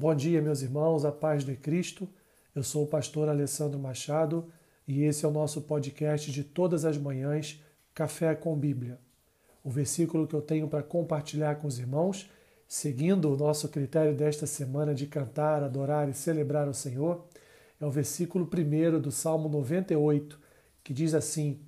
Bom dia, meus irmãos, a paz de Cristo. Eu sou o pastor Alessandro Machado e esse é o nosso podcast de todas as manhãs, Café com Bíblia. O versículo que eu tenho para compartilhar com os irmãos, seguindo o nosso critério desta semana de cantar, adorar e celebrar o Senhor, é o versículo 1 do Salmo 98, que diz assim: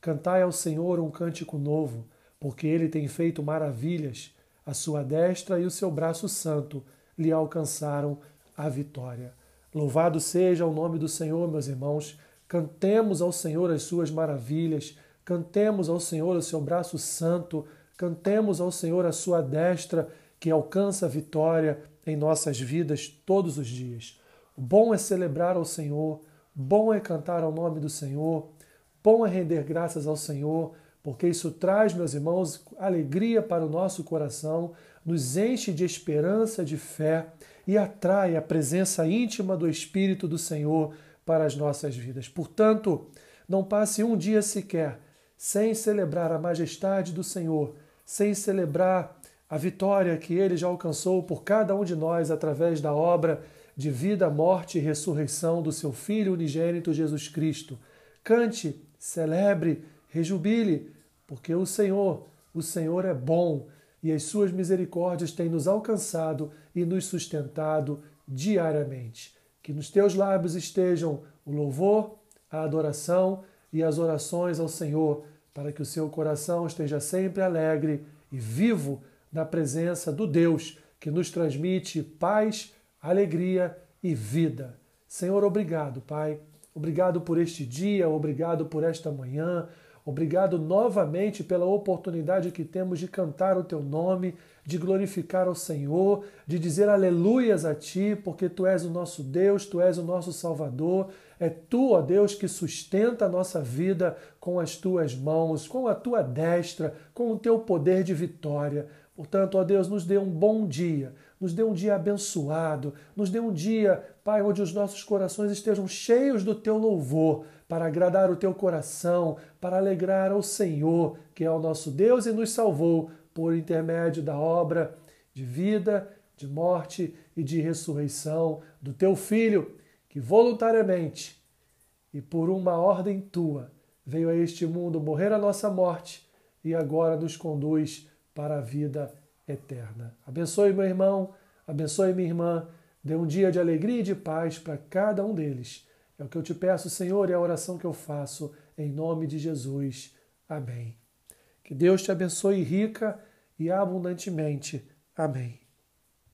Cantai ao Senhor um cântico novo, porque ele tem feito maravilhas, a sua destra e o seu braço santo lhe alcançaram a vitória. Louvado seja o nome do Senhor, meus irmãos. Cantemos ao Senhor as suas maravilhas, cantemos ao Senhor o seu braço santo, cantemos ao Senhor a sua destra que alcança a vitória em nossas vidas todos os dias. Bom é celebrar ao Senhor, bom é cantar ao nome do Senhor, bom é render graças ao Senhor, porque isso traz, meus irmãos, alegria para o nosso coração, nos enche de esperança, de fé e atrai a presença íntima do Espírito do Senhor para as nossas vidas. Portanto, não passe um dia sequer sem celebrar a majestade do Senhor, sem celebrar a vitória que ele já alcançou por cada um de nós através da obra de vida, morte e ressurreição do seu Filho unigênito Jesus Cristo. Cante, celebre, rejubile, porque o Senhor, o Senhor é bom e as suas misericórdias têm nos alcançado e nos sustentado diariamente. Que nos teus lábios estejam o louvor, a adoração e as orações ao Senhor, para que o seu coração esteja sempre alegre e vivo na presença do Deus que nos transmite paz, alegria e vida. Senhor, obrigado, Pai. Obrigado por este dia, obrigado por esta manhã, Obrigado novamente pela oportunidade que temos de cantar o teu nome, de glorificar ao Senhor, de dizer aleluias a ti, porque tu és o nosso Deus, tu és o nosso Salvador. É tu, ó Deus, que sustenta a nossa vida com as tuas mãos, com a tua destra, com o teu poder de vitória. Portanto, ó Deus, nos dê um bom dia, nos dê um dia abençoado, nos dê um dia, Pai, onde os nossos corações estejam cheios do teu louvor, para agradar o teu coração, para alegrar ao Senhor, que é o nosso Deus e nos salvou por intermédio da obra de vida, de morte e de ressurreição do teu Filho, que voluntariamente e por uma ordem tua veio a este mundo morrer a nossa morte e agora nos conduz para a vida eterna. Abençoe meu irmão, abençoe minha irmã, dê um dia de alegria e de paz para cada um deles. É o que eu te peço, Senhor, e é a oração que eu faço em nome de Jesus. Amém. Que Deus te abençoe rica e abundantemente. Amém.